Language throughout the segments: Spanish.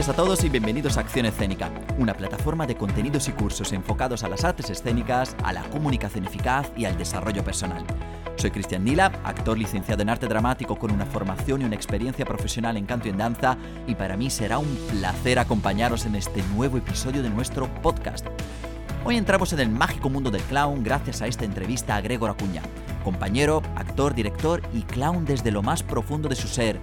Días a todos y bienvenidos a Acción Escénica, una plataforma de contenidos y cursos enfocados a las artes escénicas, a la comunicación eficaz y al desarrollo personal. Soy Cristian Nila, actor licenciado en arte dramático con una formación y una experiencia profesional en canto y en danza, y para mí será un placer acompañaros en este nuevo episodio de nuestro podcast. Hoy entramos en el mágico mundo del clown gracias a esta entrevista a Gregor Acuña, compañero, actor, director y clown desde lo más profundo de su ser.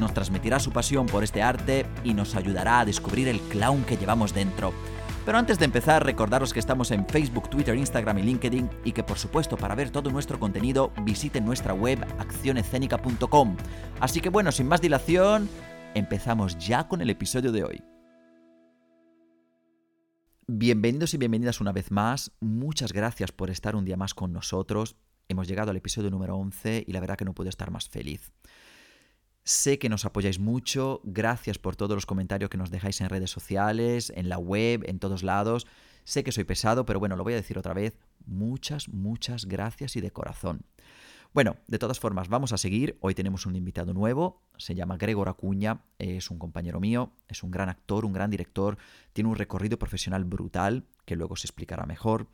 Nos transmitirá su pasión por este arte y nos ayudará a descubrir el clown que llevamos dentro. Pero antes de empezar, recordaros que estamos en Facebook, Twitter, Instagram y LinkedIn y que por supuesto para ver todo nuestro contenido visiten nuestra web accionescénica.com. Así que bueno, sin más dilación, empezamos ya con el episodio de hoy. Bienvenidos y bienvenidas una vez más. Muchas gracias por estar un día más con nosotros. Hemos llegado al episodio número 11 y la verdad que no puedo estar más feliz. Sé que nos apoyáis mucho, gracias por todos los comentarios que nos dejáis en redes sociales, en la web, en todos lados. Sé que soy pesado, pero bueno, lo voy a decir otra vez. Muchas, muchas gracias y de corazón. Bueno, de todas formas, vamos a seguir. Hoy tenemos un invitado nuevo, se llama Gregor Acuña, es un compañero mío, es un gran actor, un gran director, tiene un recorrido profesional brutal, que luego se explicará mejor.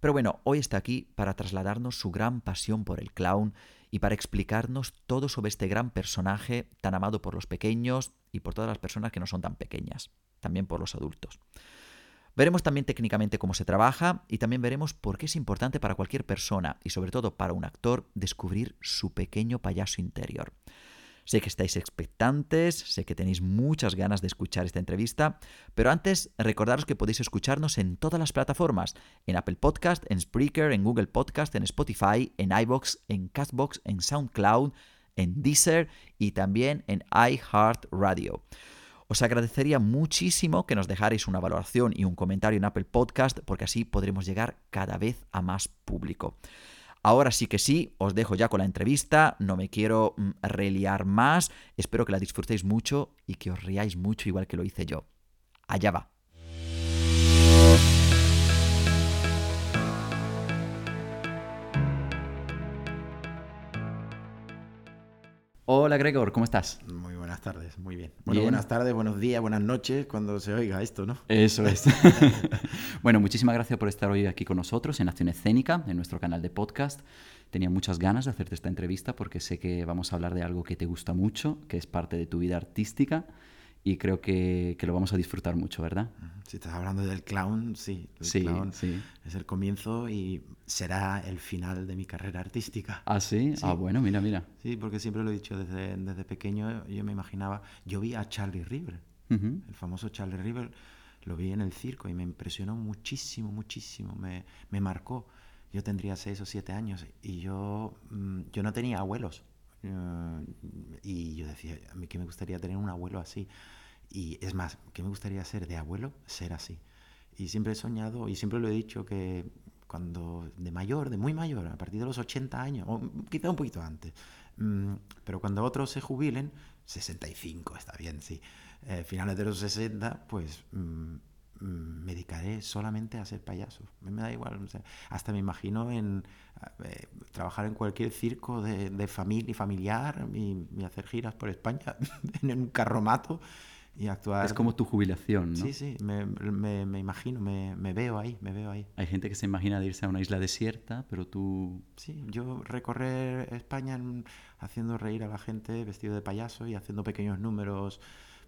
Pero bueno, hoy está aquí para trasladarnos su gran pasión por el clown y para explicarnos todo sobre este gran personaje tan amado por los pequeños y por todas las personas que no son tan pequeñas, también por los adultos. Veremos también técnicamente cómo se trabaja y también veremos por qué es importante para cualquier persona y sobre todo para un actor descubrir su pequeño payaso interior. Sé que estáis expectantes, sé que tenéis muchas ganas de escuchar esta entrevista, pero antes recordaros que podéis escucharnos en todas las plataformas, en Apple Podcast, en Spreaker, en Google Podcast, en Spotify, en iBox, en Castbox, en SoundCloud, en Deezer y también en iHeartRadio. Os agradecería muchísimo que nos dejarais una valoración y un comentario en Apple Podcast porque así podremos llegar cada vez a más público. Ahora sí que sí, os dejo ya con la entrevista, no me quiero mm, reliar más, espero que la disfrutéis mucho y que os riáis mucho igual que lo hice yo. Allá va. Hola Gregor, ¿cómo estás? Muy buenas tardes, muy bien. Bueno, buenas tardes, buenos días, buenas noches, cuando se oiga esto, ¿no? Eso es. bueno, muchísimas gracias por estar hoy aquí con nosotros en Acción Escénica, en nuestro canal de podcast. Tenía muchas ganas de hacerte esta entrevista porque sé que vamos a hablar de algo que te gusta mucho, que es parte de tu vida artística y creo que, que, lo vamos a disfrutar mucho, ¿verdad? Si estás hablando del clown, sí. El sí, clown sí. Es el comienzo y será el final de mi carrera artística. ¿Ah, sí? Ah, bueno, mira, mira. Sí, porque siempre lo he dicho, desde, desde pequeño yo me imaginaba, yo vi a Charlie River, uh -huh. el famoso Charlie River, lo vi en el circo y me impresionó muchísimo, muchísimo, me, me marcó. Yo tendría seis o siete años y yo, mm, yo no tenía abuelos. Uh, y yo decía, a mí que me gustaría tener un abuelo así. Y es más, que me gustaría ser de abuelo, ser así. Y siempre he soñado, y siempre lo he dicho, que cuando de mayor, de muy mayor, a partir de los 80 años, o quizá un poquito antes, mmm, pero cuando otros se jubilen, 65 está bien, sí, eh, finales de los 60, pues mmm, me dedicaré solamente a ser payaso. Me da igual, o sea, hasta me imagino en eh, trabajar en cualquier circo de, de familia y familiar y, y, hacer giras por España en un carromato y actuar. Es como tu jubilación, ¿no? Sí, sí, me, me, me imagino, me, me, veo ahí, me veo ahí. Hay gente que se imagina de irse a una isla desierta, pero tú... Sí, yo recorrer España en, haciendo reír a la gente vestido de payaso y haciendo pequeños números,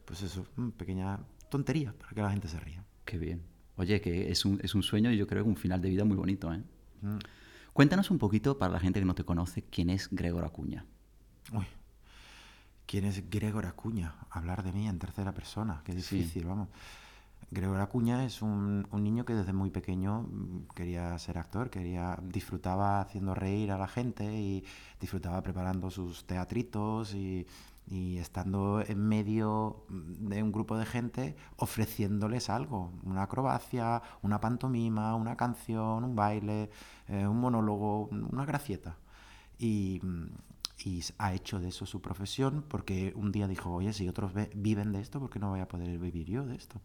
pues eso, pequeña tontería para que la gente se ría. Qué bien. Oye, que es un, es un sueño y yo creo que un final de vida muy bonito, ¿eh? Mm. Cuéntanos un poquito, para la gente que no te conoce, quién es Gregor Acuña. Uy, ¿quién es Gregor Acuña? Hablar de mí en tercera persona, qué difícil, sí. vamos. Gregor Acuña es un, un, niño que desde muy pequeño quería ser actor, quería, disfrutaba haciendo reír a la gente y disfrutaba preparando sus teatritos y, y estando en medio de un grupo de gente ofreciéndoles algo, una acrobacia, una pantomima, una canción, un baile, eh, un monólogo, una gracieta. Y, y, ha hecho de eso su profesión porque un día dijo, oye, si otros viven de esto, ¿por qué no voy a poder vivir yo de esto?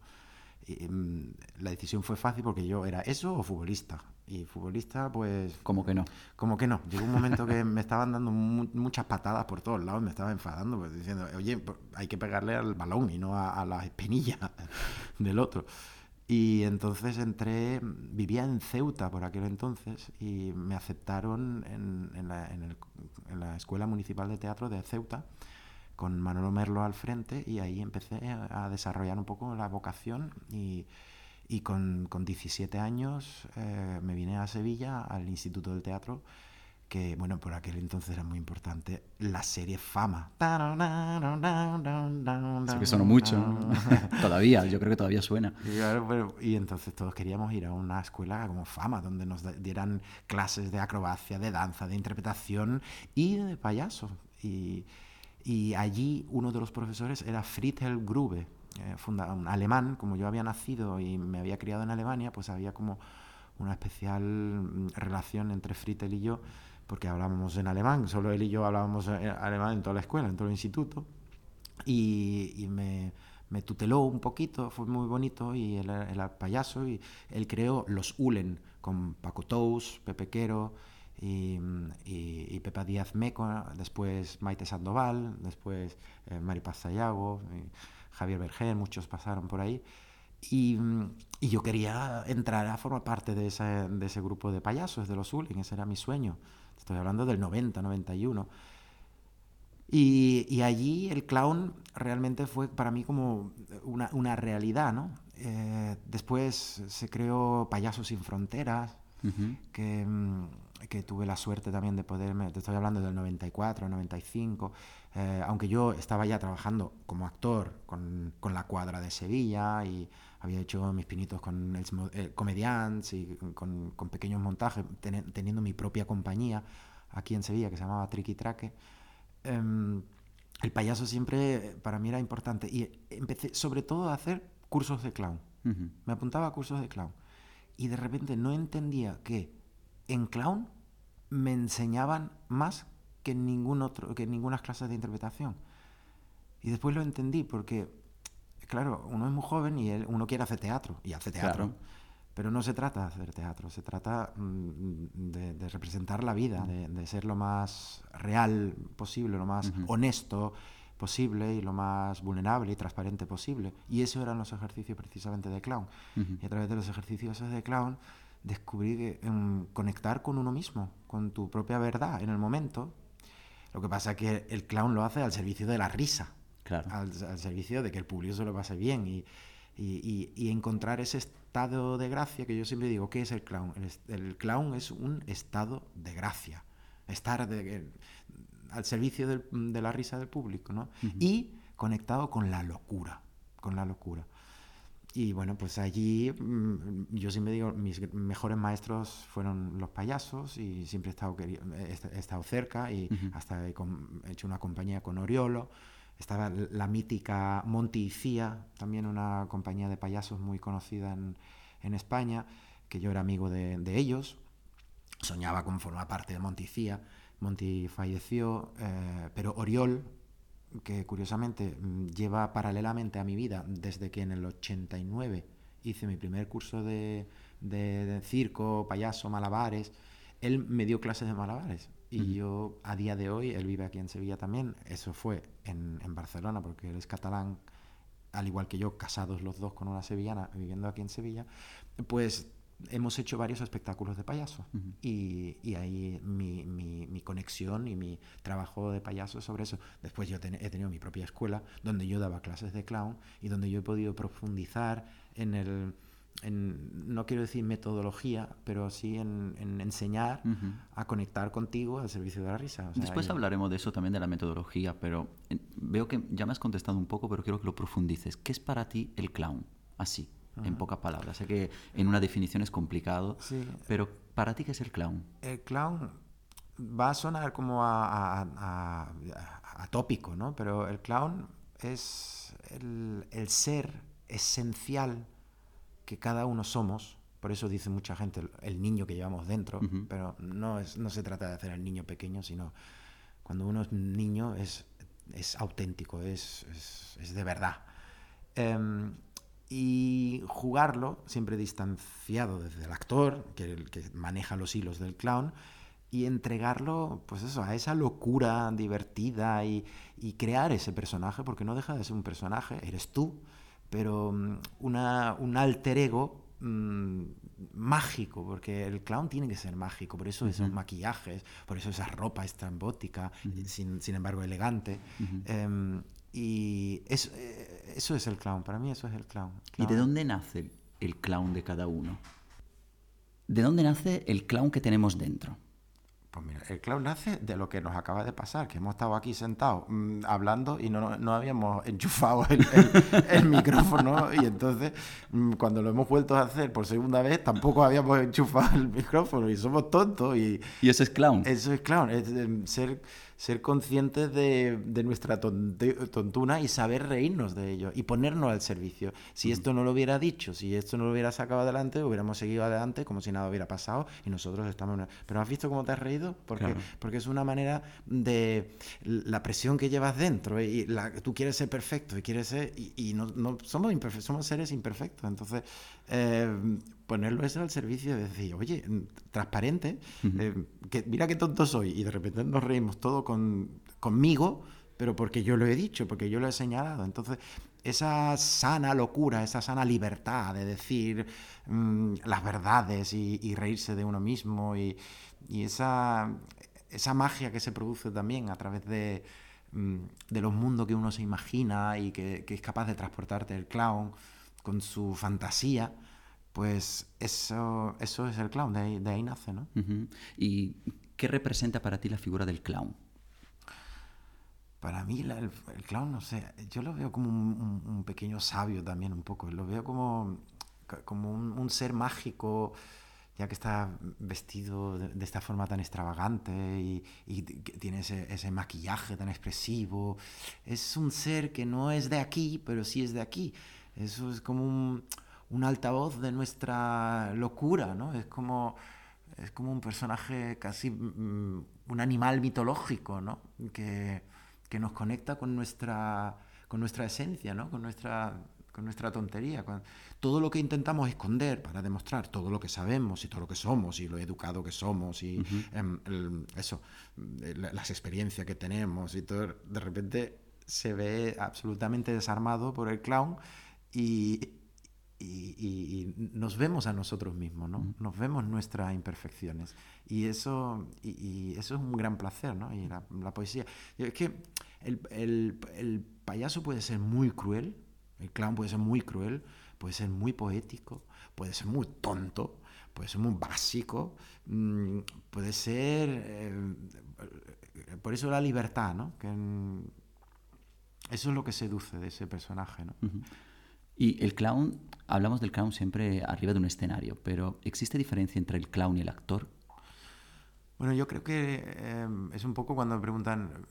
mm, la decisión fue fácil porque yo era eso o futbolista. Y futbolista, pues... Como que no. Como que no. Llegó un momento que me estaban dando muchas patadas por todos lados, me estaba enfadando, pues, diciendo, oye, hay que pegarle al balón y no a, a la espinilla del otro. Y entonces entré, vivía en Ceuta por aquel entonces y me aceptaron en, la, Escuela Municipal de Teatro de Ceuta con Manolo Merlo al frente y ahí empecé a, a desarrollar un poco la vocación y, y con, con, 17 años eh, me vine a Sevilla al Instituto del Teatro que bueno, por aquel entonces era muy importante, la serie Fama. Sí que sonó mucho, todavía, yo creo que todavía suena. Y, y, entonces todos queríamos ir a una escuela como Fama, donde nos dieran clases de acrobacia, de danza, de interpretación y de payaso. Y, y allí uno de los profesores era Friedel Grube, eh, funda, un alemán, como yo había nacido y me había criado en Alemania, pues había como una especial mm, relación entre Friedel y yo porque hablábamos en alemán, solo él y yo hablábamos alemán en toda la escuela, en todo el instituto, y, me, me, tuteló un poquito, fue muy bonito, y él era payaso, y él creó los Ulen, con Paco Tous, Pepe Quero, y, y, Pepa Díaz Meco, después Maite Sandoval, después eh, Mari Paz Sayago, Javier Berger, muchos pasaron por ahí. Y, y, yo quería entrar a formar parte de ese, de ese grupo de payasos, de los Ulen, ese era mi sueño. Estoy hablando del 90, 91. Y, y allí el clown realmente fue para mí como una, una realidad, ¿no? Eh, después se creó Payasos sin Fronteras, que, mm, que, tuve la suerte también de poderme, te estoy hablando del 94, 95, eh, aunque yo estaba ya trabajando como actor con, con, la cuadra de Sevilla y había hecho mis pinitos con el, eh, comedians y con, con pequeños montajes, teniendo mi propia compañía aquí en Sevilla que se llamaba Triqui Traque. Em, el payaso siempre para mí era importante y empecé sobre todo a hacer cursos de clown. Me apuntaba a cursos de clown y de repente no entendía que en clown me enseñaban más que en ningún otro que en ninguna clases de interpretación. Y después lo entendí porque claro, uno es muy joven y uno quiere hacer teatro y hace teatro. Pero no se trata de hacer teatro, se trata mm, de, representar la vida, de, ser lo más real posible, lo más honesto posible y lo más vulnerable y transparente posible. Y eso eran los ejercicios precisamente de clown. Y a través de los ejercicios de clown descubrí em, conectar con uno mismo, con tu propia verdad en el momento. Lo que pasa es que el clown lo hace al servicio de la risa, al, servicio de que el público se lo pase bien y, y, y, encontrar ese estado de gracia que yo siempre digo, ¿qué es el clown? El, clown es un estado de gracia, estar de, al servicio del, de la risa del público, ¿no? Y conectado con la locura, con la locura. Y bueno, pues allí mm, yo siempre digo, mis mejores maestros fueron los payasos y siempre he estado, he estado cerca y hasta he, he, hecho una compañía con Oriolo estaba la mítica Monty también una compañía de payasos muy conocida en, en España, que yo era amigo de, ellos. Soñaba con formar parte de Monty Monty falleció, eh, pero Oriol, que curiosamente mm, lleva paralelamente a mi vida desde que en el 89 hice mi primer curso de, de, de circo, payaso, malabares, él me dio clases de malabares y yo, a día de hoy, él vive aquí en Sevilla también. Eso fue en, en, Barcelona, porque él es catalán, al igual que yo, casados los dos con una sevillana, viviendo aquí en Sevilla. Pues hemos hecho varios espectáculos de payaso. y, y, ahí mi, mi, mi, conexión y mi trabajo de payaso sobre eso. Después yo he tenido mi propia escuela, donde yo daba clases de clown y donde yo he podido profundizar en el no quiero decir metodología, pero sí en, enseñar a conectar contigo al servicio de la risa. Después hablaremos de eso también, de la metodología, pero veo que ya me has contestado un poco, pero quiero que lo profundices. ¿Qué es para ti el clown? Así, en pocas palabras. Sé que en una definición es complicado, pero ¿para ti qué es el clown? El clown va a sonar como a, atópico, ¿no? Pero el clown es el, el ser esencial que cada uno somos, por eso dice mucha gente el niño que llevamos dentro, pero no, es, no se trata de hacer al niño pequeño, sino cuando uno es niño es, es auténtico, es, es, de verdad. Em, y jugarlo siempre distanciado desde el actor, que, el que maneja los hilos del clown, y entregarlo, pues eso, a esa locura divertida y, y, crear ese personaje, porque no deja de ser un personaje, eres tú, pero mm, una, un alter ego mmm, mágico, porque el clown tiene que ser mágico, por eso uh -huh. esos maquillajes, por eso esa ropa estrambótica, uh -huh. sin, sin, embargo elegante. Uh -huh. eh, y eso, eso, es el clown, para mí eso es el clown. clown. ¿Y de dónde nace el clown de cada uno? ¿De dónde nace el clown que tenemos dentro? Pues mira, el clown nace de lo que nos acaba de pasar, que hemos estado aquí sentados mmm, hablando y no, no habíamos enchufado el, el, el micrófono y entonces mmm, cuando lo hemos vuelto a hacer por segunda vez tampoco habíamos enchufado el micrófono y somos tontos y... ¿Y eso es clown? Eso es clown, es eh, ser ser conscientes de, de nuestra tonte, tontuna y saber reírnos de ello y ponernos al servicio. Si esto no lo hubiera dicho, si esto no lo hubiera sacado adelante, hubiéramos seguido adelante como si nada hubiera pasado y nosotros estamos... En... Pero ¿has visto cómo te has reído? Porque, claro. porque es una manera de la presión que llevas dentro y la, tú quieres ser perfecto y quieres ser... Y, y no, no, somos, somos seres imperfectos. Entonces, eh, ponerlo eso al servicio de decir, oye, transparente, uh -huh. eh, que mira qué tonto soy, y de repente nos reímos todo con, conmigo, pero porque yo lo he dicho, porque yo lo he señalado. Entonces, esa sana locura, esa sana libertad de decir mmm, las verdades y, y, reírse de uno mismo, y, y, esa, esa magia que se produce también a través de, mmm, de los mundos que uno se imagina y que, que es capaz de transportarte el clown con su fantasía pues eso, eso es el clown, de ahí, de ahí nace, ¿no? Uh -huh. ¿Y qué representa para ti la figura del clown? Para mí la, el, el, clown, no sé, yo lo veo como un, un, un, pequeño sabio también un poco, lo veo como, como un, un ser mágico, ya que está vestido de, de esta forma tan extravagante y, y tiene ese, ese, maquillaje tan expresivo. Es un ser que no es de aquí, pero sí es de aquí. Eso es como un un altavoz de nuestra locura, ¿no? Es como, es como un personaje casi, mm, un animal mitológico, ¿no? Que, que, nos conecta con nuestra, con nuestra esencia, ¿no? Con nuestra, con nuestra tontería. Con todo lo que intentamos esconder para demostrar todo lo que sabemos y todo lo que somos y lo educado que somos y uh -huh. el, eso, las experiencias que tenemos y todo, de repente se ve absolutamente desarmado por el clown y, y, y, y, nos vemos a nosotros mismos, ¿no? Nos vemos nuestras imperfecciones. Y eso, y, y eso es un gran placer, ¿no? Y la, la poesía. Es que el, el, el, payaso puede ser muy cruel, el clown puede ser muy cruel, puede ser muy poético, puede ser muy tonto, puede ser muy básico, mmm, puede ser... Eh, por eso la libertad, ¿no? Que, eso es lo que seduce de ese personaje, ¿no? Uh -huh. Y el clown, hablamos del clown siempre arriba de un escenario, pero ¿existe diferencia entre el clown y el actor? Bueno, yo creo que eh, es un poco cuando me preguntan,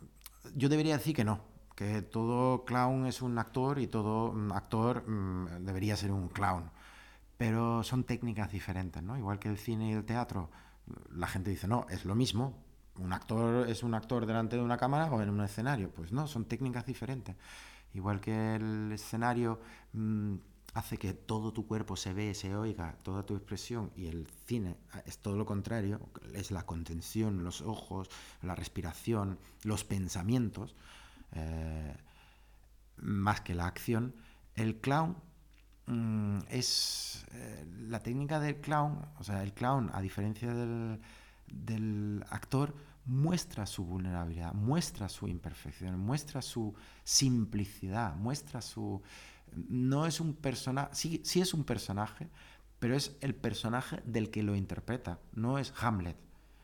yo debería decir que no, que todo clown es un actor y todo mm, actor mmm, debería ser un clown, pero son técnicas diferentes, ¿no? Igual que el cine y el teatro, la gente dice, no, es lo mismo, un actor es un actor delante de una cámara o en un escenario, pues no, son técnicas diferentes. Igual que el escenario mmm, hace que todo tu cuerpo se ve, se oiga, toda tu expresión, y el cine es todo lo contrario, es la contención, los ojos, la respiración, los pensamientos, eh, más que la acción. El clown mmm, es eh, la técnica del clown, o sea, el clown, a diferencia del actor, muestra su vulnerabilidad, muestra su imperfección, muestra su simplicidad, muestra su... No es un personaje, sí, sí es un personaje, pero es el personaje del que lo interpreta, no es Hamlet,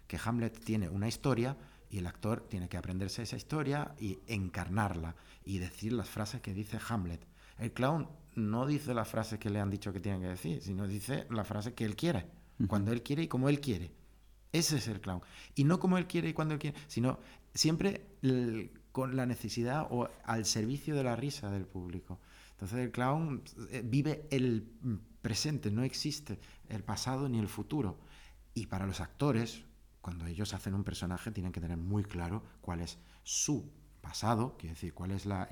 que Hamlet tiene una historia y el actor tiene que aprenderse esa historia y encarnarla y decir las frases que dice Hamlet. El clown no dice las frases que le han dicho que tiene que decir, sino dice las frases que él quiere, cuando él quiere y como él quiere. Ese es el clown. Y no como él quiere y cuando él quiere, sino siempre con la necesidad o al servicio de la risa del público. Entonces el clown eh, vive el presente, no existe el pasado ni el futuro. Y para los actores, cuando ellos hacen un personaje, tienen que tener muy claro cuál es su pasado, quiere decir, cuáles son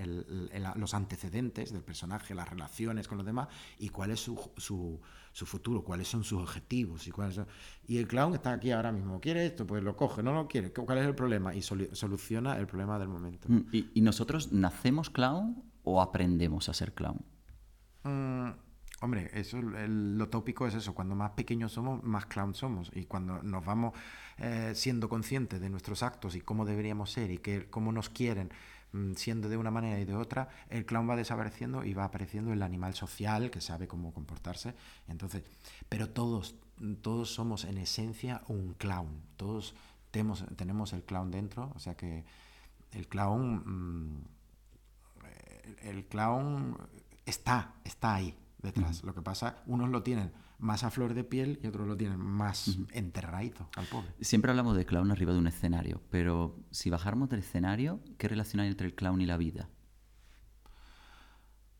los antecedentes del personaje, las relaciones con los demás y cuál es su, su, futuro, cuáles son sus objetivos. Y, cuáles y el clown está aquí ahora mismo, quiere esto, pues lo coge, no lo quiere, ¿cuál es el problema? Y soluciona el problema del momento. Mm, ¿Y, nosotros nacemos clown o aprendemos a ser clown? Mm, hombre, eso lo tópico es eso, cuando más pequeños somos, más clown somos. Y cuando nos vamos eh, siendo conscientes de nuestros actos y cómo deberíamos ser y que, cómo nos quieren, mm, siendo de una manera y de otra, el clown va desapareciendo y va apareciendo el animal social que sabe cómo comportarse. Entonces, pero todos, todos somos en esencia un clown. Todos tenemos, tenemos el clown dentro, o sea que el clown, mm, el clown está, está ahí detrás. Lo que pasa, unos lo tienen más a flor de piel y otros lo tienen más enterradito al pobre. Siempre hablamos de clown arriba de un escenario, pero si bajáramos del escenario, ¿qué relación hay entre el clown y la vida?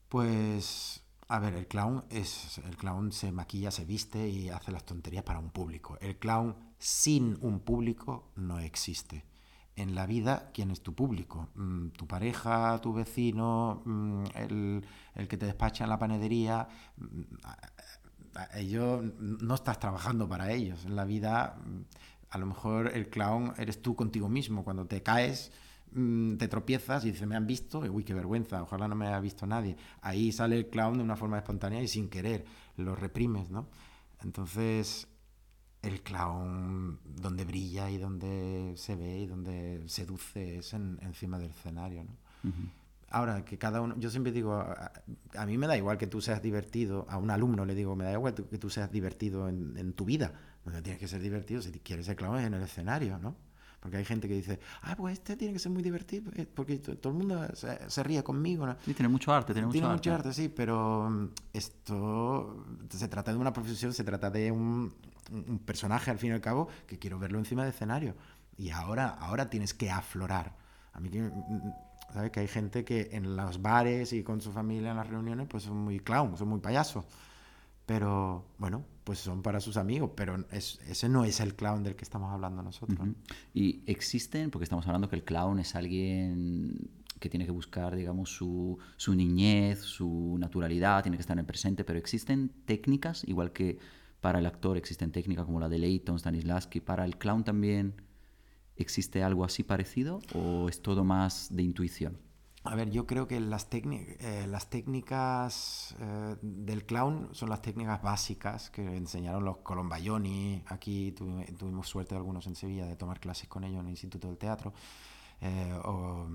Pues, a ver, el clown es. El clown se maquilla, se viste y hace las tonterías para un público. El clown sin un público no existe. En la vida, ¿quién es tu público? Mm, tu pareja, tu vecino, mm, el, el que te despacha en la panadería mm, ellos no estás trabajando para ellos. En la vida, a lo mejor el clown eres tú contigo mismo. Cuando te caes, te tropiezas y dices, me han visto, uy, qué vergüenza, ojalá no me haya visto nadie. Ahí sale el clown de una forma espontánea y sin querer, lo reprimes, ¿no? Entonces, el clown donde brilla y donde se ve y donde seduce es encima del escenario, ¿no? Ahora, que cada uno, yo siempre digo, a, mí me da igual que tú seas divertido, a un alumno le digo, me da igual que tú seas divertido en, tu vida, no tienes que ser divertido si quieres ser clown en el escenario, ¿no? Porque hay gente que dice, ah, pues este tiene que ser muy divertido, eh, porque todo el mundo se, ríe conmigo, ¿no? Sí, tiene mucho arte, tiene, tiene mucho, arte. sí, pero mm, esto se trata de una profesión, se trata de un, un personaje, al fin y al cabo, que quiero verlo encima del escenario. Y ahora, ahora tienes que aflorar. A mí que mm, ¿sabes? Que hay gente que en los bares y con su familia en las reuniones pues son muy clown, son muy payasos. Pero bueno, pues son para sus amigos, pero ese no es el clown del que estamos hablando nosotros. Y existen, porque estamos hablando que el clown es alguien que tiene que buscar, digamos, su, su niñez, su naturalidad, tiene que estar en el presente, pero existen técnicas, igual que para el actor existen técnicas como la de Leighton, Stanislavski, para el clown también ¿Existe algo así parecido o es todo más de intuición? A ver, yo creo que las, eh, técnicas eh, del clown son las técnicas básicas que enseñaron los Colombayoni. Aquí tuvimos suerte algunos en Sevilla de tomar clases con ellos en el Instituto del Teatro. Eh, o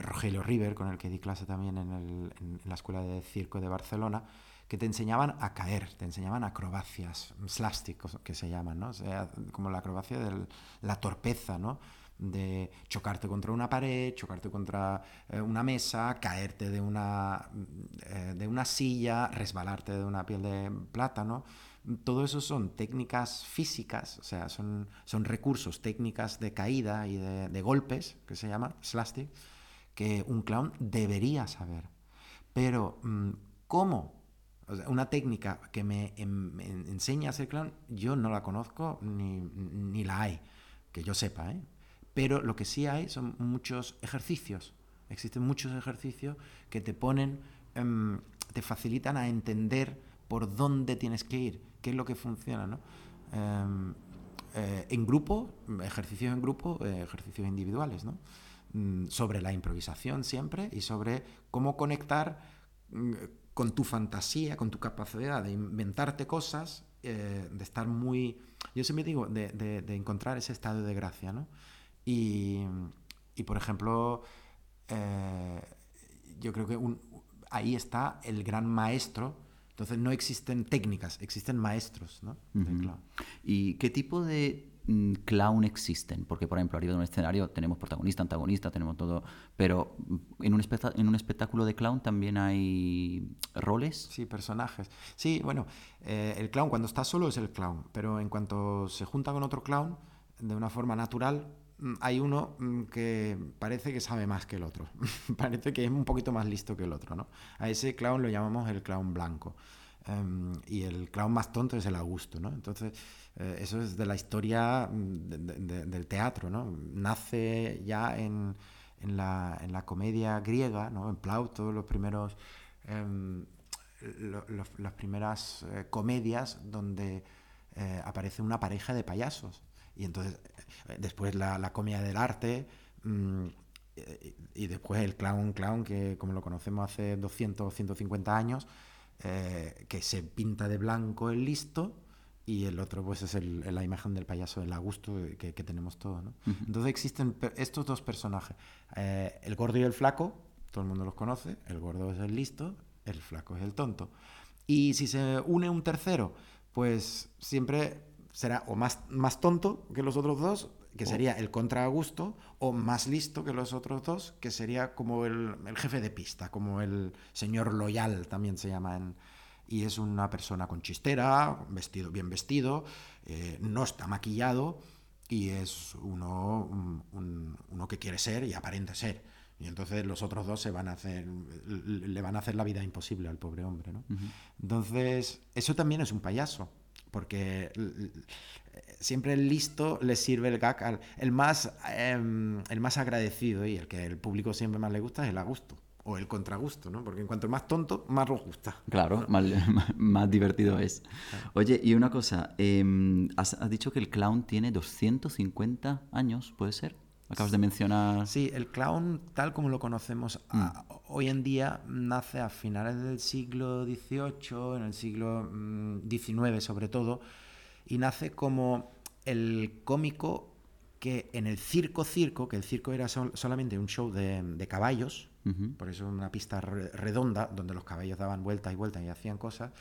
Rogelio River, con el que di clase también en, en la Escuela de Circo de Barcelona que te enseñaban a caer, te enseñaban acrobacias, slapstick que se llaman, ¿no? O sea, como la acrobacia de la torpeza, ¿no? de chocarte contra una pared, chocarte contra eh, una mesa, caerte de una, eh, de una silla, resbalarte de una piel de plátano. Todo eso son técnicas físicas, o sea, son, son recursos, técnicas de caída y de, golpes, que se llaman slapstick, que un clown debería saber. Pero, mm, ¿cómo una técnica que me, enseña a ser clown, yo no la conozco ni, la hay, que yo sepa, ¿eh? Pero lo que sí hay son muchos ejercicios. Existen muchos ejercicios que te ponen, em, te facilitan a entender por dónde tienes que ir, qué es lo que funciona, ¿no? Em, eh, en grupo, ejercicios en grupo, eh, ejercicios individuales, ¿no? Mm, sobre la improvisación siempre y sobre cómo conectar mm, con tu fantasía, con tu capacidad de inventarte cosas, eh, de estar muy, yo siempre digo, de, encontrar ese estado de gracia, ¿no? Y, por ejemplo, eh, yo creo que ahí está el gran maestro. Entonces no existen técnicas, existen maestros, ¿no? ¿Y qué tipo de clown existen, porque por ejemplo arriba de un escenario tenemos protagonista, antagonista, tenemos todo, pero en un, en un espectáculo de clown también hay roles. Sí, personajes. Sí, bueno, eh, el clown cuando está solo es el clown, pero en cuanto se junta con otro clown, de una forma natural, mm, hay uno mm, que parece que sabe más que el otro, parece que es un poquito más listo que el otro, ¿no? A ese clown lo llamamos el clown blanco. Em, y el clown más tonto es el Augusto, ¿no? Entonces, eh, eso es de la historia mm, del teatro, ¿no? Nace ya en, en la, en la comedia griega, ¿no? en Plauto, los primeros, em, las primeras eh, comedias donde eh, aparece una pareja de payasos. Y entonces, después la, la comedia del arte, mm, y después el clown, clown, que como lo conocemos hace 200 o 150 años, que se pinta de blanco el listo y el otro pues es la imagen del payaso del Augusto que, que tenemos todos. ¿no? Entonces existen estos dos personajes, eh, el gordo y el flaco, todo el mundo los conoce, el gordo es el listo, el flaco es el tonto. Y si se une un tercero, pues siempre será o más, más tonto que los otros dos, que sería el contra Augusto, o más listo que los otros dos, que sería como el, el jefe de pista, como el señor loyal también se llama en, y es una persona con chistera, vestido, bien vestido, eh, no está maquillado y es uno, uno que quiere ser y aparenta ser. Y entonces los otros dos se van a hacer, le van a hacer la vida imposible al pobre hombre. ¿no? Entonces, eso también es un payaso, porque siempre el listo le sirve el gag al el más, em, el más agradecido y el que el público siempre más le gusta es el a gusto o el contragusto, ¿no? Porque en cuanto más tonto, más nos gusta. Claro, más, divertido es. Oye, y una cosa, em, has, dicho que el clown tiene 250 años, ¿puede ser? Acabas de mencionar. Sí, el clown, tal como lo conocemos mm. hoy en día, nace a finales del siglo XVIII, en el siglo XIX mm, sobre todo, y nace como el cómico que en el circo circo, que el circo era solamente un show de caballos, por eso una pista redonda donde los caballos daban vueltas y vueltas y hacían cosas,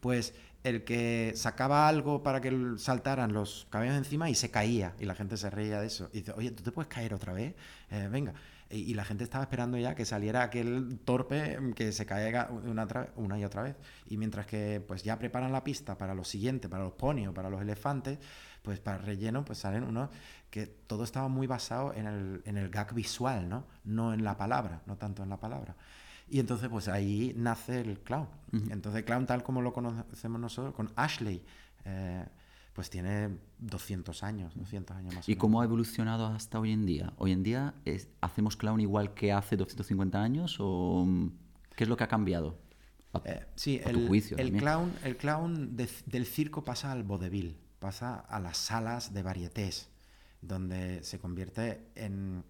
pues el que sacaba algo para que saltaran los caballos encima y se caía y la gente se reía de eso. Y dice, oye, ¿tú te puedes caer otra vez? Eh, venga. Y, la gente estaba esperando ya que saliera aquel torpe que se caiga una, y otra vez. Y mientras que pues ya preparan la pista para lo siguiente, para los ponios, para los elefantes, pues para relleno pues salen unos que todo estaba muy basado en el, en el gag visual, ¿no? No en la palabra, no tanto en la palabra. Y entonces, pues ahí nace el clown. Entonces, clown tal como lo conocemos nosotros, con Ashley, eh, pues tiene 200 años, 200 años más. ¿Y cómo ha evolucionado hasta hoy en día? ¿Hoy en día hacemos clown igual que hace 250 años o mm, qué es lo que ha cambiado? Eh, sí, el, el clown, el clown del circo pasa al vodevil, pasa a las salas de varietés donde se convierte en,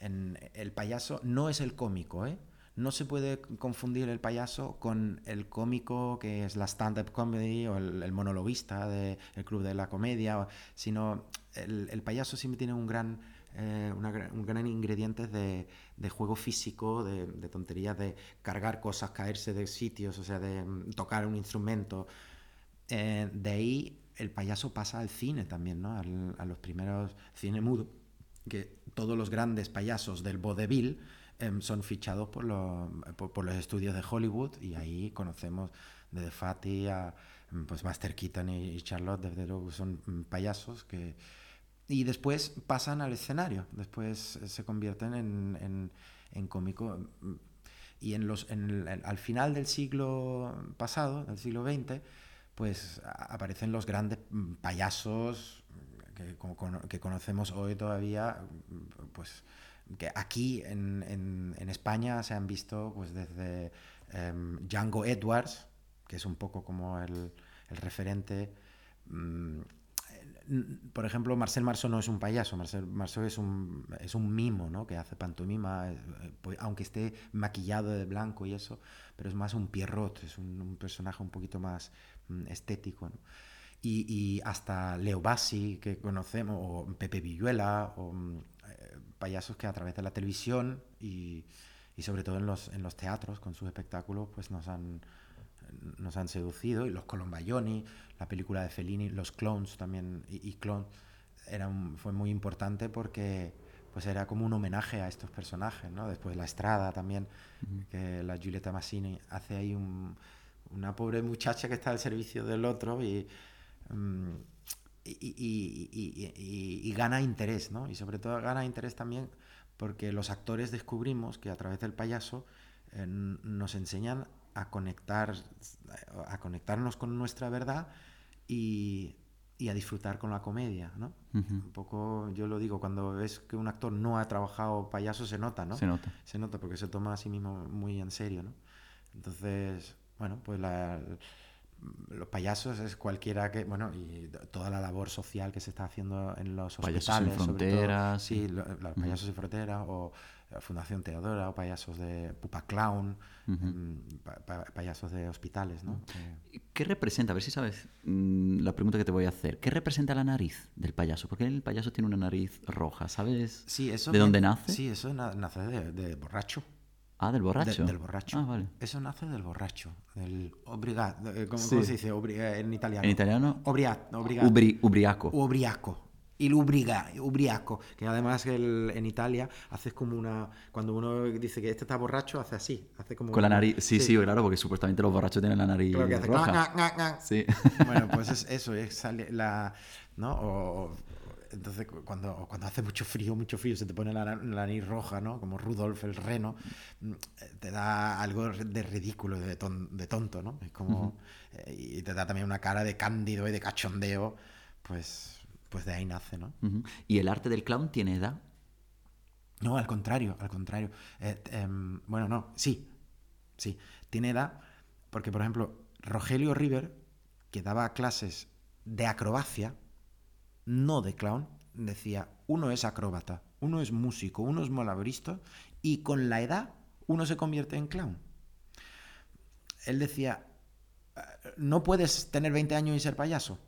el payaso, no es el cómico, ¿eh? No se puede confundir el payaso con el cómico que es la stand-up comedy o el, monologuista del Club de la Comedia, sino el, payaso siempre tiene un gran, eh, un gran ingrediente de, juego físico, de, tonterías, de cargar cosas, caerse de sitios, o sea, de mm, tocar un instrumento. Eh, de ahí el payaso pasa al cine también, ¿no? a los primeros cine mudo, que todos los grandes payasos del vodevil em, son fichados por, por, los estudios de Hollywood y ahí conocemos desde Fatty a em, pues Master Keaton y, Charlotte, desde luego son mm, payasos que... Y después pasan al escenario, después se convierten en, en, en cómico. Mm, y en los, en al final del siglo pasado, del siglo XX, pues aparecen los grandes mm, payasos que, que conocemos hoy todavía, mm, pues que aquí en, en, España se han visto pues desde em, Django Edwards, que es un poco como el, el referente. Mm, por ejemplo, Marcel Marceau no es un payaso, Marcel Marceau es un, es un mimo, ¿no? Que hace pantomima, eh, pues, aunque esté maquillado de blanco y eso, pero es más un Pierrot, es un, un personaje un poquito más, Mm, estético. Y, hasta Leo Bassi, que conocemos, o Pepe Villuela, o mm, eh, payasos que a través de la televisión y, sobre todo en los, en los teatros con sus espectáculos pues nos han, nos han seducido. Y los Colombayoni, la película de Fellini, los Clones también, y, y Clone, era fue muy importante porque pues era como un homenaje a estos personajes, ¿no? Después La Estrada también, que la Giulietta Massini hace ahí un una pobre muchacha que está al servicio del otro mm, y, y, gana interés, ¿no? Y sobre todo gana interés también porque los actores descubrimos que a través del payaso eh, nos enseñan a conectar, a conectarnos con nuestra verdad y, y a disfrutar con la comedia, ¿no? Un poco, yo lo digo, cuando ves que un actor no ha trabajado payaso se nota, ¿no? Se nota. Se nota porque se toma a sí mismo muy en serio, ¿no? Entonces, bueno, pues los payasos es cualquiera que, bueno, y toda la labor social que se está haciendo en los hospitales. Payasos sin fronteras. sí, los payasos sin fronteras o Fundación Teodora o payasos de Pupa Clown, mm, payasos de hospitales, ¿no? ¿Qué representa? A ver si sabes mm, la pregunta que te voy a hacer. ¿Qué representa la nariz del payaso? Porque el payaso tiene una nariz roja, ¿sabes? Sí, eso ¿De dónde nace? Sí, eso nace de, borracho. Ah, del borracho. del borracho. Ah, vale. Eso nace del borracho. Del obrigato. ¿Cómo, se dice en italiano? En italiano. Obriato. ubriaco. Ubriaco y ubriaco, que además el, en Italia haces como una... Cuando uno dice que este está borracho, hace así, hace como... Con la nariz, sí, sí, claro, porque supuestamente los borrachos tienen la nariz roja. Sí. Bueno, pues es eso, es la... ¿no? O, entonces, cuando, cuando hace mucho frío, mucho frío, se te pone la, nariz roja, ¿no? Como Rudolf el reno, mm, te da algo de ridículo, de, de tonto, ¿no? Es como... Eh, y te da también una cara de cándido y de cachondeo, pues pues de ahí nace, ¿no? ¿Y el arte del clown tiene edad? No, al contrario, al contrario. Eh, em, bueno, no, sí, sí, tiene edad porque, por ejemplo, Rogelio River, que daba clases de acrobacia, no de clown, decía, uno es acróbata, uno es músico, uno es malabarista, y con la edad uno se convierte en clown. Él decía, eh, no puedes tener 20 años y ser payaso,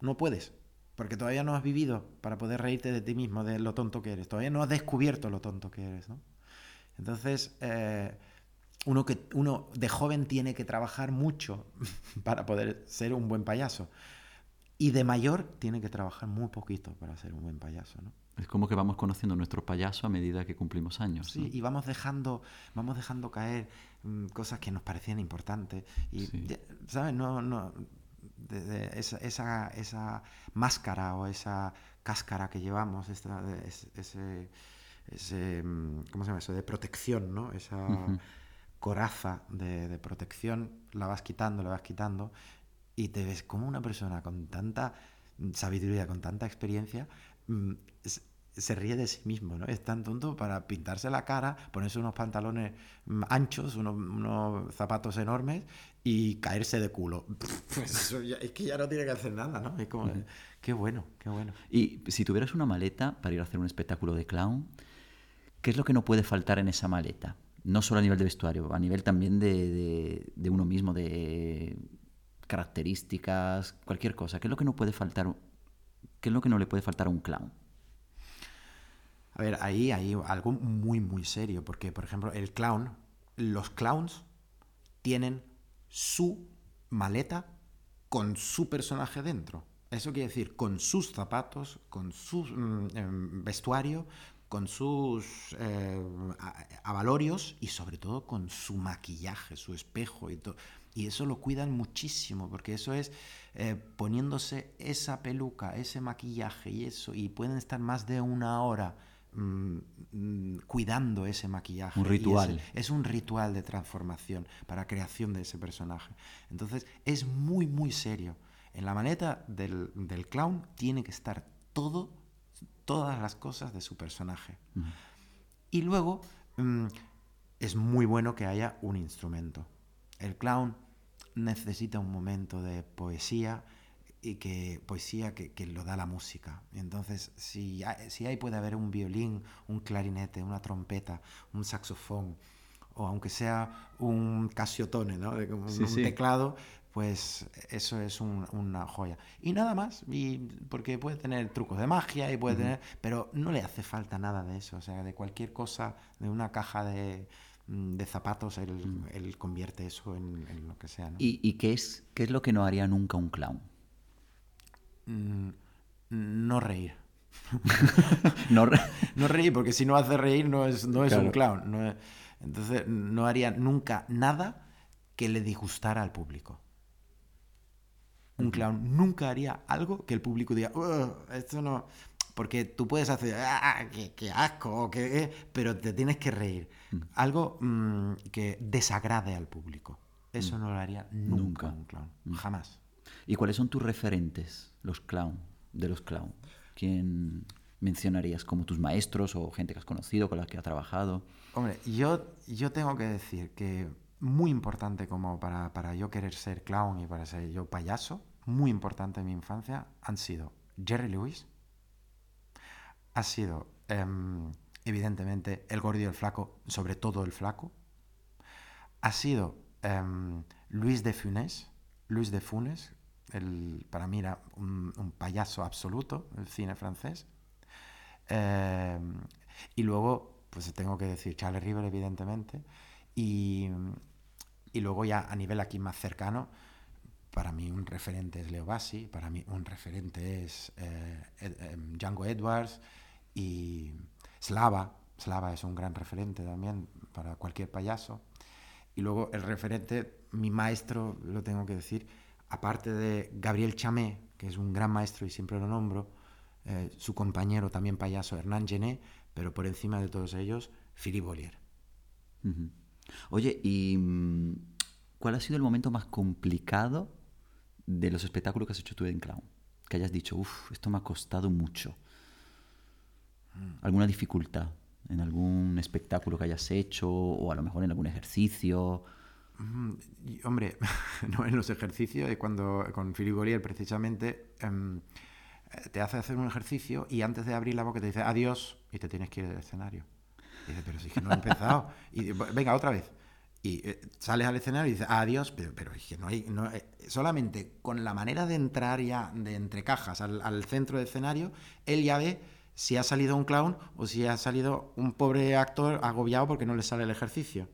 no puedes porque todavía no has vivido para poder reírte de ti mismo, de lo tonto que eres. Todavía no has descubierto lo tonto que eres, ¿no? Entonces, eh, uno, que, uno de joven tiene que trabajar mucho para poder ser un buen payaso. Y de mayor tiene que trabajar muy poquito para ser un buen payaso, ¿no? Es como que vamos conociendo a nuestro payaso a medida que cumplimos años. Sí, y vamos dejando, vamos dejando caer mm, cosas que nos parecían importantes. Y, ¿sabes? No, no, de, esa, esa, esa, máscara o esa cáscara que llevamos, esa, ese, ese, mm, ¿cómo se llama eso? De protección, ¿no? Esa coraza de, de, protección, la vas quitando, la vas quitando, y te ves como una persona con tanta sabiduría, con tanta experiencia, mm, se ríe de sí mismo, ¿no? Es tan tonto para pintarse la cara, ponerse unos pantalones mm, anchos, unos, unos zapatos enormes y caerse de culo. Pues es que ya no tiene que hacer nada, ¿no? Es como, qué bueno, qué bueno. Y si tuvieras una maleta para ir a hacer un espectáculo de clown, ¿qué es lo que no puede faltar en esa maleta? No solo a nivel de vestuario, a nivel también de, de uno mismo, de características, cualquier cosa. ¿Qué es lo que no puede faltar? ¿Qué es lo que no le puede faltar a un clown? A ver, ahí hay algo muy, muy serio, porque, por ejemplo, el clown, los clowns tienen su maleta con su personaje dentro. Eso quiere decir, con sus zapatos, con su mm, em, vestuario, con sus eh, avalorios y sobre todo con su maquillaje, su espejo y todo. Y eso lo cuidan muchísimo, porque eso es eh, poniéndose esa peluca, ese maquillaje y eso, y pueden estar más de una hora Mm, mm, cuidando ese maquillaje. Un ritual. es un ritual de transformación para creación de ese personaje. Entonces es muy, muy serio. En la maleta del, clown tiene que estar todo, todas las cosas de su personaje. Y luego mm, es muy bueno que haya un instrumento. El clown necesita un momento de poesía, y que poesía que, que, lo da la música. Entonces, si, si ahí puede haber un violín, un clarinete, una trompeta, un saxofón, o aunque sea un casiotone, ¿no? Un, teclado, pues eso es una joya. Y nada más, y porque puede tener trucos de magia y puede tener, pero no le hace falta nada de eso, o sea, de cualquier cosa, de una caja de, de zapatos, él, él, convierte eso en, en, lo que sea. ¿no? ¿Y, ¿Y, qué, es, qué es lo que no haría nunca un clown? Mm, no reír. no, no, reír, porque si no hace reír no es, no es un clown. entonces no haría nunca nada que le disgustara al público. Un clown nunca haría algo que el público diga, esto no... Porque tú puedes hacer, ¡ah, qué, asco! Qué, pero te tienes que reír. Mm. Algo mm, que desagrade al público. Eso no lo haría nunca, un clown. Jamás. ¿Y cuáles son tus referentes, los clown, de los clown? ¿Quién mencionarías como tus maestros o gente que has conocido, con la que has trabajado? Hombre, yo, yo tengo que decir que muy importante como para, para yo querer ser clown y para ser yo payaso, muy importante en mi infancia, han sido Jerry Lewis, ha sido em, evidentemente el gordo y el flaco, sobre todo el flaco, ha sido em, Luis de Funes, Luis de Funes, el, para mí era un, payaso absoluto el cine francés. Em, y luego, pues tengo que decir Charles River, evidentemente. Y, y, luego ya a nivel aquí más cercano, para mí un referente es Leo Bassi, para mí un referente es eh, Django Edwards y Slava. Slava es un gran referente también para cualquier payaso. Y luego el referente, mi maestro, lo tengo que decir, aparte de Gabriel Chamé, que es un gran maestro y siempre lo nombro, eh, su compañero también payaso Hernán Gené, pero por encima de todos ellos, Philippe Bollier. Oye, ¿y mm, cuál ha sido el momento más complicado de los espectáculos que has hecho tú en Clown? Que hayas dicho, uff, esto me ha costado mucho. ¿Alguna dificultad? en algún espectáculo que hayas hecho o a lo mejor en algún ejercicio? Mm, hombre, no en los ejercicios, cuando con Philip precisamente em, te hace hacer un ejercicio y antes de abrir la boca te dice adiós y te tienes que ir del escenario. Y dice, pero si es que no he empezado. Y venga, otra vez. Y eh, sales al escenario y dices adiós, pero, pero es que no hay. No, eh, solamente con la manera de entrar ya de entre cajas al, al centro del escenario, él ya ve si ha salido un clown o si ha salido un pobre actor agobiado porque no le sale el ejercicio.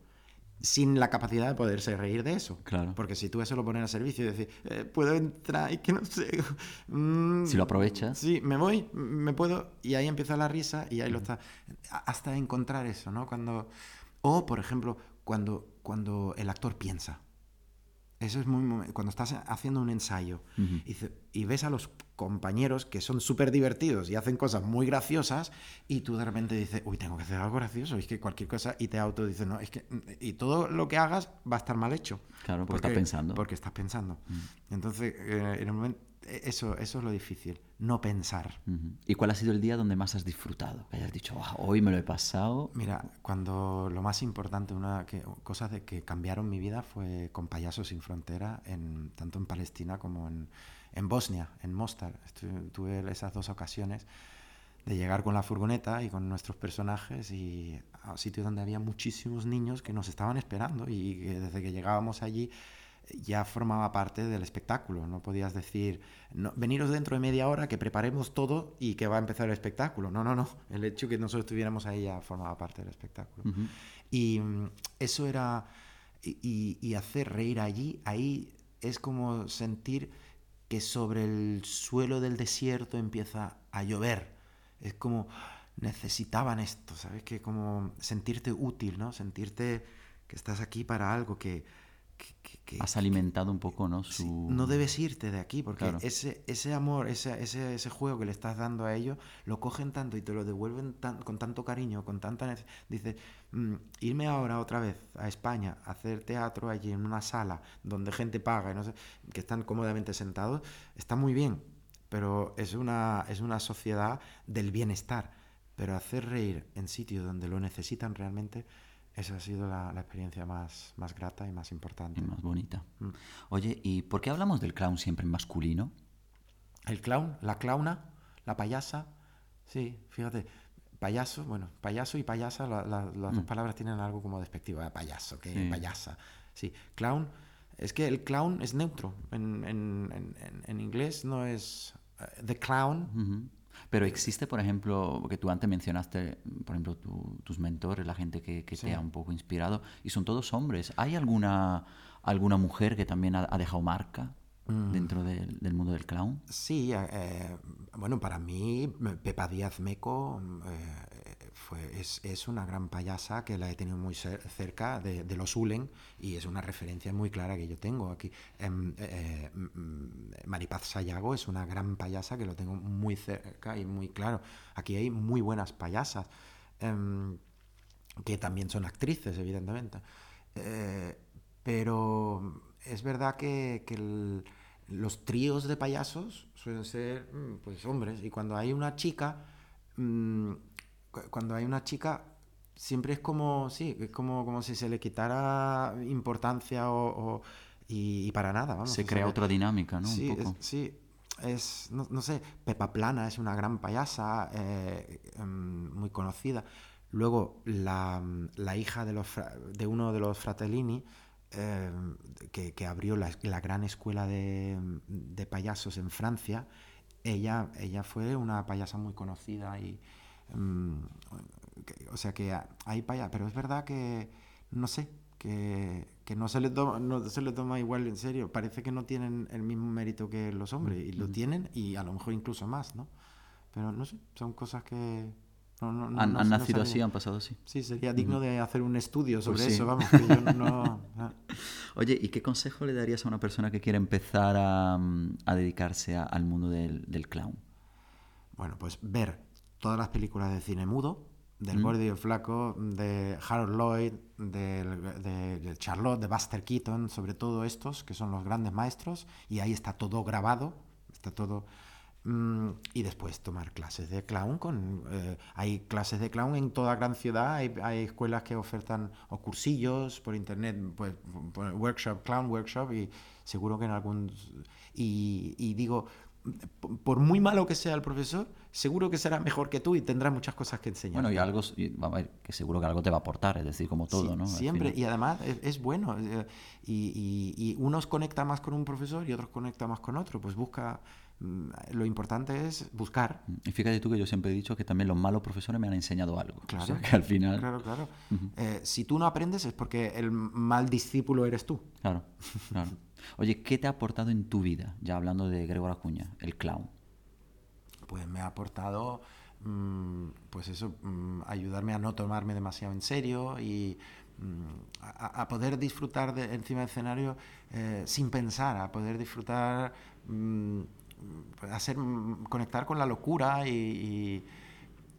Sin la capacidad de poderse reír de eso. Claro. Porque si tú eso lo pones a servicio y decir, eh, puedo entrar y que no sé. Mm, si lo aprovechas. Sí, me voy, me puedo. Y ahí empieza la risa y ahí lo está. Hasta encontrar eso, ¿no? Cuando. O, por ejemplo, cuando, cuando el actor piensa. Eso es muy... Cuando estás haciendo un ensayo y, ves a los compañeros que son súper divertidos y hacen cosas muy graciosas y tú de repente dices, uy, tengo que hacer algo gracioso, es que cualquier cosa y te auto dices, no, es que... Y todo lo que hagas va a estar mal hecho. Claro, porque, estás pensando. Porque estás pensando. Entonces, eh, en el momento e-, eso, eso es lo difícil, no pensar. ¿Y cuál ha sido el día donde más has disfrutado? Que hayas dicho, hoy me lo he pasado. Mira, cuando lo más importante, una que, cosa de que cambiaron mi vida fue con Payasos sin Frontera, en, tanto en Palestina como en, en Bosnia, en Mostar. tuve esas dos ocasiones de llegar con la furgoneta y con nuestros personajes y a un sitio donde había muchísimos niños que nos estaban esperando y que desde que llegábamos allí ya formaba parte del espectáculo. No podías decir, no, veniros dentro de media hora, que preparemos todo y que va a empezar el espectáculo. No, no, no. El hecho que nosotros estuviéramos ahí ya formaba parte del espectáculo. Y mm, eso era. Y, hacer reír allí, ahí es como sentir que sobre el suelo del desierto empieza a llover. Es como necesitaban esto, ¿sabes? Que como sentirte útil, ¿no? Sentirte que estás aquí para algo, que, Has alimentado un poco, ¿no? no debes irte de aquí, porque ese, ese amor, ese, ese, ese, juego que le estás dando a ellos, lo cogen tanto y te lo devuelven con tanto cariño, con tanta... Dices, mm, irme ahora otra vez a España a hacer teatro allí en una sala donde gente paga y no sé, que están cómodamente sentados, está muy bien, pero es una, es una sociedad del bienestar. Pero hacer reír en sitios donde lo necesitan realmente esa ha sido la, experiencia más, más, grata y más importante. Y más bonita. Mm. Oye, ¿y por qué hablamos del clown siempre en masculino? El clown, la clowna, la payasa. Sí, fíjate, payaso, bueno, payaso y payasa, las dos mm. palabras tienen algo como despectivo, ¿eh? payaso, que payasa. Sí, clown, es que el clown es neutro. En, en, en, inglés no es uh, the clown. Pero existe, por ejemplo, que tú antes mencionaste, por ejemplo, tus mentores, la gente que, te ha un poco inspirado, y son todos hombres. ¿Hay alguna, alguna mujer que también ha, dejado marca mm. dentro del, mundo del clown? Sí, eh, bueno, para mí, Pepa Díaz Meco eh, es, una gran payasa que la he tenido muy cerca de, los Ulen y es una referencia muy clara que yo tengo aquí. Em, eh, Maripaz Sayago es una gran payasa que lo tengo muy cerca y muy claro. Aquí hay muy buenas payasas em, que también son actrices, evidentemente. Eh, pero es verdad que, los tríos de payasos suelen ser mm, pues hombres y cuando hay una chica mm, cuando hay una chica siempre es como sí es como como si se le quitara importancia o, y, para nada vamos se crea otra dinámica no sí sí es no, sé Pepa Plana es una gran payasa eh, em, muy conocida. Luego la, la hija de los de uno de los fratellini Em, que, abrió la, gran escuela de, payasos en Francia, ella, ella fue una payasa muy conocida y... Em, o sea que hay payasos, pero es verdad que, no sé, que, no, se le toma, no se le toma igual en serio. Parece que no tienen el mismo mérito que los hombres, y lo tienen, y a lo mejor incluso más, ¿no? Pero no sé, son cosas que, han, nacido así, han pasado así. Sí, sería digno de hacer un estudio pues sobre eso, vamos. Que yo no, Oye, ¿y qué consejo le darías a una persona que quiere empezar a, a dedicarse al mundo del, del, clown? Bueno, pues ver todas las películas de cine mudo, del mm. y el Flaco, de Harold Lloyd, de, de, Charlotte, de Buster Keaton, sobre todo estos, que son los grandes maestros, y ahí está todo grabado, está todo Mm, y después tomar clases de clown. Con, eh, hay clases de clown en toda gran ciudad, hay, hay, escuelas que ofertan o cursillos por internet, pues, workshop, clown workshop, y seguro que en algún... Y, y, digo, por muy malo que sea el profesor, seguro que será mejor que tú y tendrá muchas cosas que enseñar. Bueno, y algo, vamos a ver, que seguro que algo te va a aportar, es decir, como todo, ¿no? Siempre, y además es, bueno. Eh, y, y, y unos conecta más con un profesor y otros conecta más con otro, pues busca Mm, lo importante es buscar. Y fíjate tú que yo siempre he dicho que también los malos profesores me han enseñado algo. Claro, que al final... Claro, claro. Eh, si tú no aprendes es porque el mal discípulo eres tú. Claro, claro. Oye, ¿qué te ha aportado en tu vida, ya hablando de Gregor Acuña, el clown? Pues me ha aportado, mm, pues eso, mm, ayudarme a no tomarme demasiado en serio y a, poder disfrutar de, encima del escenario eh, sin pensar, a poder disfrutar hacer, conectar con la locura y,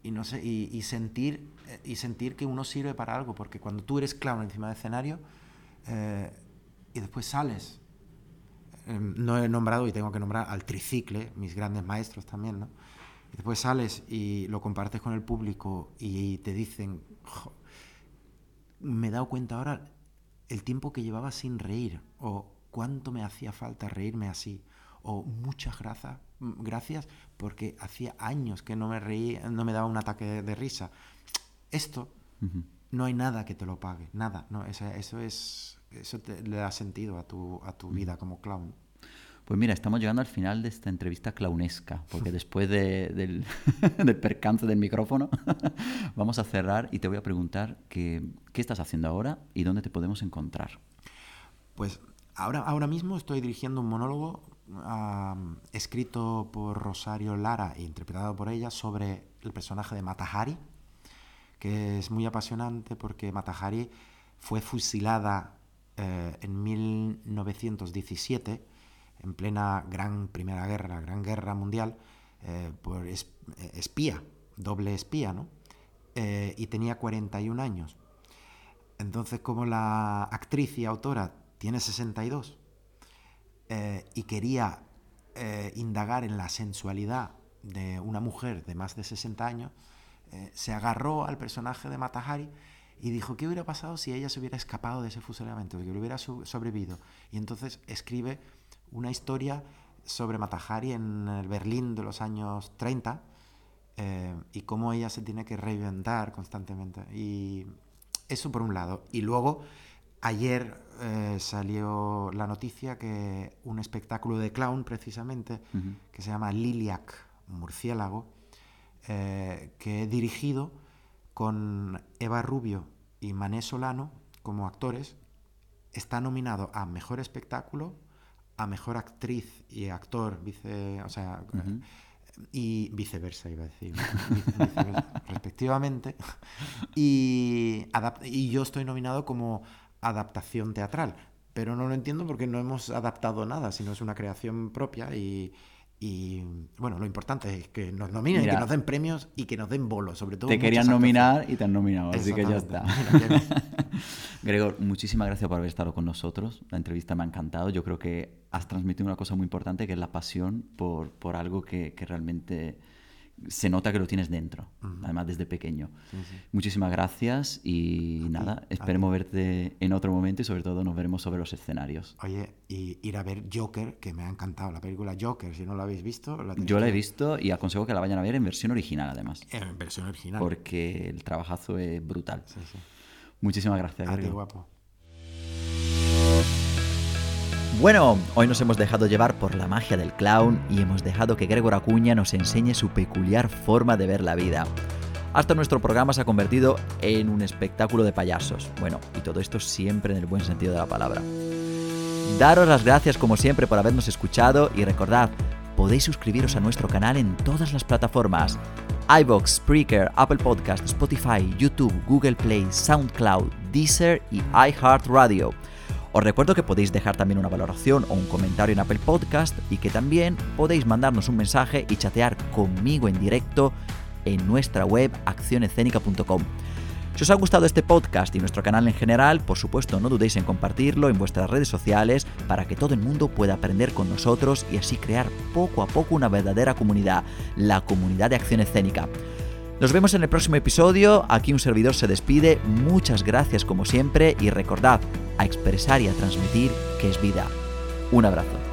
no sé, y, sentir, eh, y sentir que uno sirve para algo, porque cuando tú eres clown encima del escenario eh, y después sales, em, no he nombrado y tengo que nombrar al tricicle, mis grandes maestros también, ¿no? Y después sales y lo compartes con el público y te dicen, me he dado cuenta ahora el tiempo que llevaba sin reír o cuánto me hacía falta reírme así o muchas gracias, gracias porque hacía años que no me reí, no me daba un ataque de, risa. Esto no hay nada que te lo pague, nada. No, eso, eso es, eso le da sentido a tu, a tu vida como clown. Pues mira, estamos llegando al final de esta entrevista clownesca, porque después del, del, percance del micrófono vamos a cerrar y te voy a preguntar qué estás haciendo ahora y dónde te podemos encontrar. Pues ahora, ahora mismo estoy dirigiendo un monólogo escrito por Rosario Lara e interpretado por ella sobre el personaje de Matahari, que es muy apasionante porque Matahari fue fusilada eh, en 1917, en plena gran Primera Guerra, Gran Guerra Mundial, eh, por eh, espía, doble espía, ¿no? y tenía 41 años. Entonces, como la actriz y autora tiene 62, eh, y quería eh, indagar en la sensualidad de una mujer de más de 60 años, eh, se agarró al personaje de Matahari y dijo, ¿qué hubiera pasado si ella se hubiera escapado de ese fusilamiento, que hubiera sobrevivido? Y entonces escribe una historia sobre Matahari en el Berlín de los años 30 y cómo ella se tiene que reinventar constantemente. Y eso por un lado. Y luego Ayer eh, salió la noticia que un espectáculo de clown, precisamente, que se llama Liliac Murciélago, eh, que he dirigido con Eva Rubio y Mané Solano como actores, está nominado a Mejor Espectáculo, a Mejor Actriz y Actor, vice, o sea, y viceversa, iba a decir, respectivamente. Y, y yo estoy nominado como adaptación teatral. Pero no lo entiendo porque no hemos adaptado nada, sino es una creación propia y, y bueno, lo importante es que nos nominen, que nos den premios y que nos den bolos, sobre todo. Te querían nominar y te han nominado, así que ya está. Gregor, muchísimas gracias por haber estado con nosotros. La entrevista me ha encantado. Yo creo que has transmitido una cosa muy importante, que es la pasión por, por algo que, que realmente se nota que lo tienes dentro, además desde pequeño. Muchísimas gracias y nada, esperemos verte en otro momento y sobre todo nos veremos sobre los escenarios. Oye, y ir a ver Joker, que me ha encantado, la película Joker, si no la habéis visto. Yo la he visto y aconsejo que la vayan a ver en versión original además. En versión original. Porque el trabajazo es brutal. Muchísimas gracias. A ti, guapo. Bueno, hoy nos hemos dejado llevar por la magia del clown y hemos dejado que Gregor Acuña nos enseñe su peculiar forma de ver la vida. Hasta nuestro programa se ha convertido en un espectáculo de payasos. Bueno, y todo esto siempre en el buen sentido de la palabra. Daros las gracias como siempre por habernos escuchado y recordad, podéis suscribiros a nuestro canal en todas las plataformas. iBox, Spreaker, Apple Podcast, Spotify, YouTube, Google Play, SoundCloud, Deezer y iHeartRadio. Os recuerdo que podéis dejar también una valoración o un comentario en Apple Podcast y que también podéis mandarnos un mensaje y chatear conmigo en directo en nuestra web accionescénica.com. Si os ha gustado este podcast y nuestro canal en general, por supuesto no dudéis en compartirlo en vuestras redes sociales para que todo el mundo pueda aprender con nosotros y así crear poco a poco una verdadera comunidad, la comunidad de acción escénica. Nos vemos en el próximo episodio, aquí un servidor se despide, muchas gracias como siempre y recordad, a expresar y a transmitir que es vida. Un abrazo.